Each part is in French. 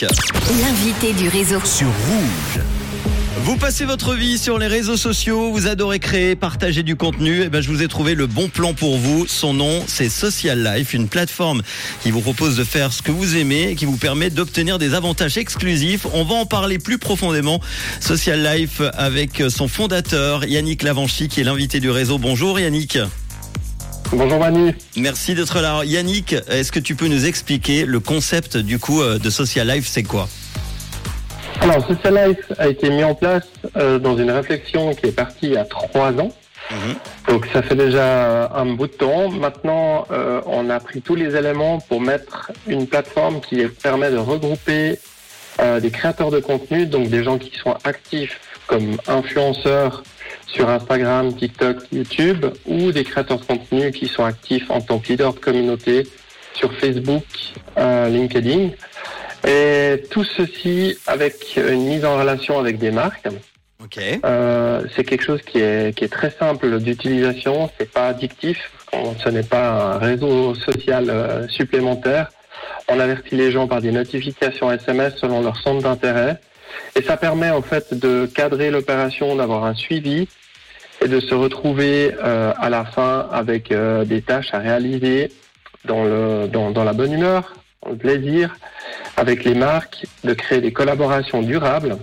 L'invité du réseau. sur Rouge. Vous passez votre vie sur les réseaux sociaux, vous adorez créer, partager du contenu, et ben je vous ai trouvé le bon plan pour vous. Son nom, c'est Social Life, une plateforme qui vous propose de faire ce que vous aimez et qui vous permet d'obtenir des avantages exclusifs. On va en parler plus profondément. Social Life avec son fondateur Yannick Lavanchi qui est l'invité du réseau. Bonjour Yannick. Bonjour Manu. Merci d'être là. Yannick, est-ce que tu peux nous expliquer le concept du coup euh, de Social Life, c'est quoi? Alors, Social Life a été mis en place euh, dans une réflexion qui est partie il y a trois ans. Mhm. Donc ça fait déjà un bout de temps. Maintenant, euh, on a pris tous les éléments pour mettre une plateforme qui permet de regrouper euh, des créateurs de contenu, donc des gens qui sont actifs comme influenceurs sur Instagram, TikTok, YouTube, ou des créateurs de contenu qui sont actifs en tant que leader de communauté sur Facebook, euh, LinkedIn. Et tout ceci avec une mise en relation avec des marques. Ok. Euh, c'est quelque chose qui est, qui est très simple d'utilisation, c'est pas addictif, ce n'est pas un réseau social euh, supplémentaire. On avertit les gens par des notifications SMS selon leur centre d'intérêt et ça permet en fait de cadrer l'opération, d'avoir un suivi et de se retrouver euh, à la fin avec euh, des tâches à réaliser dans, le, dans, dans la bonne humeur, dans le plaisir, avec les marques, de créer des collaborations durables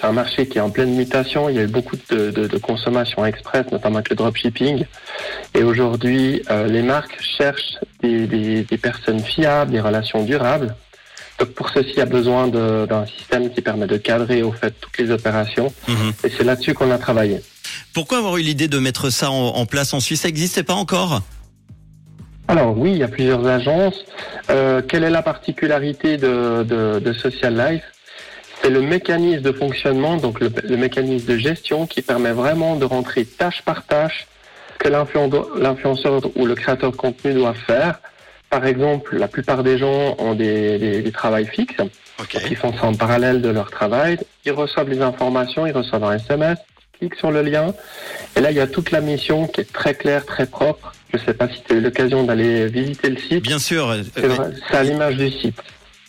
c'est un marché qui est en pleine mutation. Il y a eu beaucoup de, de, de consommation express, notamment avec le dropshipping. Et aujourd'hui, euh, les marques cherchent des, des, des personnes fiables, des relations durables. Donc pour ceci, il y a besoin d'un système qui permet de cadrer au fait toutes les opérations. Mhm. Et c'est là-dessus qu'on a travaillé. Pourquoi avoir eu l'idée de mettre ça en, en place en Suisse? Ça n'existait pas encore? Alors oui, il y a plusieurs agences. Euh, quelle est la particularité de, de, de Social Life? C'est le mécanisme de fonctionnement, donc le, le mécanisme de gestion qui permet vraiment de rentrer tâche par tâche que l'influen- l'influenceur ou le créateur de contenu doit faire. Par exemple, la plupart des gens ont des, des, des travails fixes, Ok. donc ils font ça en parallèle de leur travail. Ils reçoivent les informations, ils reçoivent un SMS, sur le lien. Et là, il y a toute la mission qui est très claire, très propre. Je ne sais pas si tu as eu l'occasion d'aller visiter le site. Bien sûr. C'est vrai, c'est à l'image du site.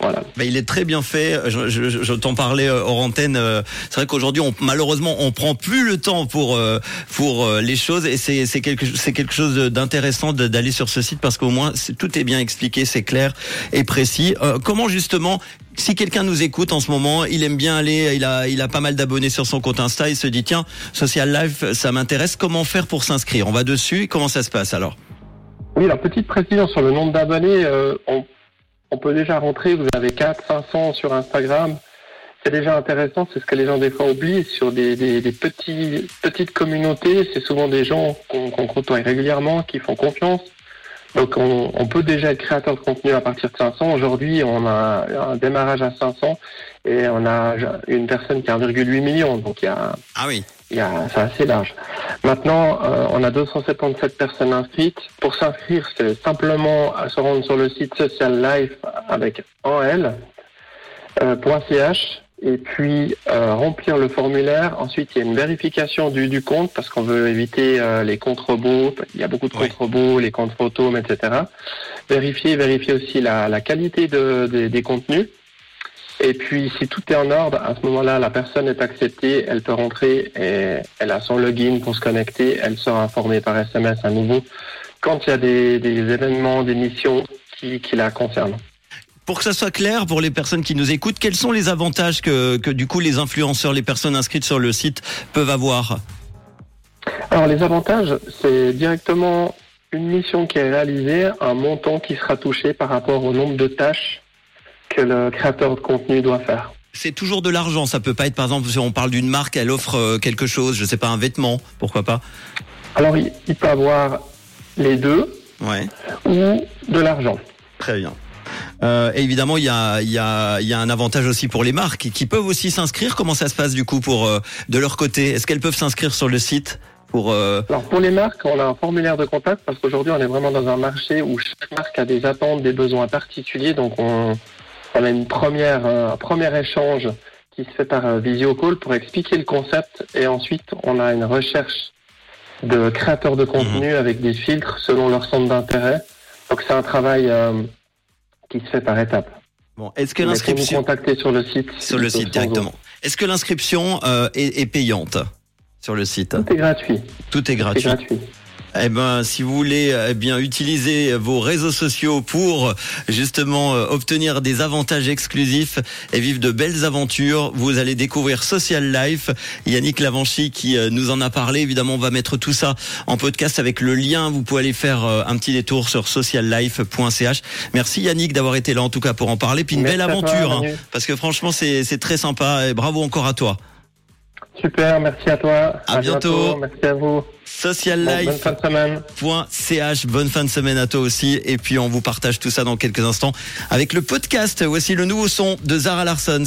Voilà. Bah, il est très bien fait. Je, je, je- je t'en parlais euh, hors antenne. euh, C'est vrai qu'aujourd'hui, on, malheureusement, on prend plus le temps pour euh, pour euh, les choses et c'est c'est quelque c'est quelque chose d'intéressant d'aller sur ce site parce qu'au moins c'est- tout est bien expliqué, c'est clair et précis. Euh, comment justement si quelqu'un nous écoute en ce moment, il aime bien aller, il a, il a pas mal d'abonnés sur son compte Insta, il se dit tiens, Social Life, ça m'intéresse. Comment faire pour s'inscrire? On va dessus. Comment ça se passe alors? Oui, alors petite précision sur le nombre d'abonnés. euh, on, on peut déjà rentrer, vous avez 4, 500 sur Instagram. C'est déjà intéressant, c'est ce que les gens des fois oublient. Sur des, petites communautés, c'est souvent des gens qu'on qu'on côtoie régulièrement, qui font confiance. Donc on, on peut déjà être créateur de contenu à partir de 500. Aujourd'hui, on a un démarrage à 500 et on a une personne qui a 1,8 million. Donc il y a Ah oui. il y a, c'est assez large. Maintenant, euh, on a 277 personnes inscrites. Pour s'inscrire, c'est simplement à se rendre sur le site Social Life avec en L, euh, .ch et puis euh, remplir le formulaire. Ensuite, il y a une vérification du, du compte parce qu'on veut éviter euh, les comptes robots. Il y a beaucoup de Oui. comptes robots, les comptes photos, etc. Vérifier, vérifier aussi la, la qualité de, des- des contenus. Et puis, si tout est en ordre, à ce moment-là, la personne est acceptée, elle peut rentrer et elle a son login pour se connecter, elle sera informée par SMS à nouveau quand il y a des, des événements, des missions qui, qui la concernent. Pour que ça soit clair pour les personnes qui nous écoutent, quels sont les avantages que, que du coup les influenceurs, les personnes inscrites sur le site peuvent avoir Alors, les avantages, c'est directement une mission qui est réalisée, un montant qui sera touché par rapport au nombre de tâches que le créateur de contenu doit faire. C'est toujours de l'argent, ça peut pas être par exemple si on parle d'une marque, elle offre euh, quelque chose, je sais pas un vêtement, pourquoi pas Alors, il, il peut avoir les deux Ouais, ou de l'argent. très bien. Euh, et évidemment, il y a, y, a, y a un avantage aussi pour les marques qui peuvent aussi s'inscrire. Comment ça se passe du coup pour euh, de leur côté? Est-ce qu'elles peuvent s'inscrire sur le site pour euh, Alors pour les marques, on a un formulaire de contact parce qu'aujourd'hui on est vraiment dans un marché où chaque marque a des attentes, des besoins particuliers. Donc on, on a une première, euh, un premier échange qui se fait par euh, visio call pour expliquer le concept et ensuite on a une recherche de créateurs de contenu avec des filtres selon leur centre d'intérêt. Donc c'est un travail euh, qui se fait par étapes. Bon, est-ce que l'inscription contacter sur le site. sur le site directement Est-ce que l'inscription euh, est, est payante sur le site? Tout est gratuit. Tout est gratuit. Eh ben, si vous voulez eh bien utiliser vos réseaux sociaux pour justement euh, obtenir des avantages exclusifs et vivre de belles aventures, vous allez découvrir Social Life. Yannick Lavanchy qui euh, nous en a parlé. Évidemment, on va mettre tout ça en podcast avec le lien. Vous pouvez aller faire euh, un petit détour sur sociallife.ch. Merci Yannick d'avoir été là en tout cas pour en parler. Puis une Merci belle toi, aventure, hein, parce que franchement c'est c'est très sympa. Et bravo encore à toi. Super, merci à toi. À bientôt. Merci à vous. Bon, Social bonne fin de semaine. .ch. Bonne fin de semaine à toi aussi. Et puis on vous partage tout ça dans quelques instants avec le podcast. Voici le nouveau son de Zara Larson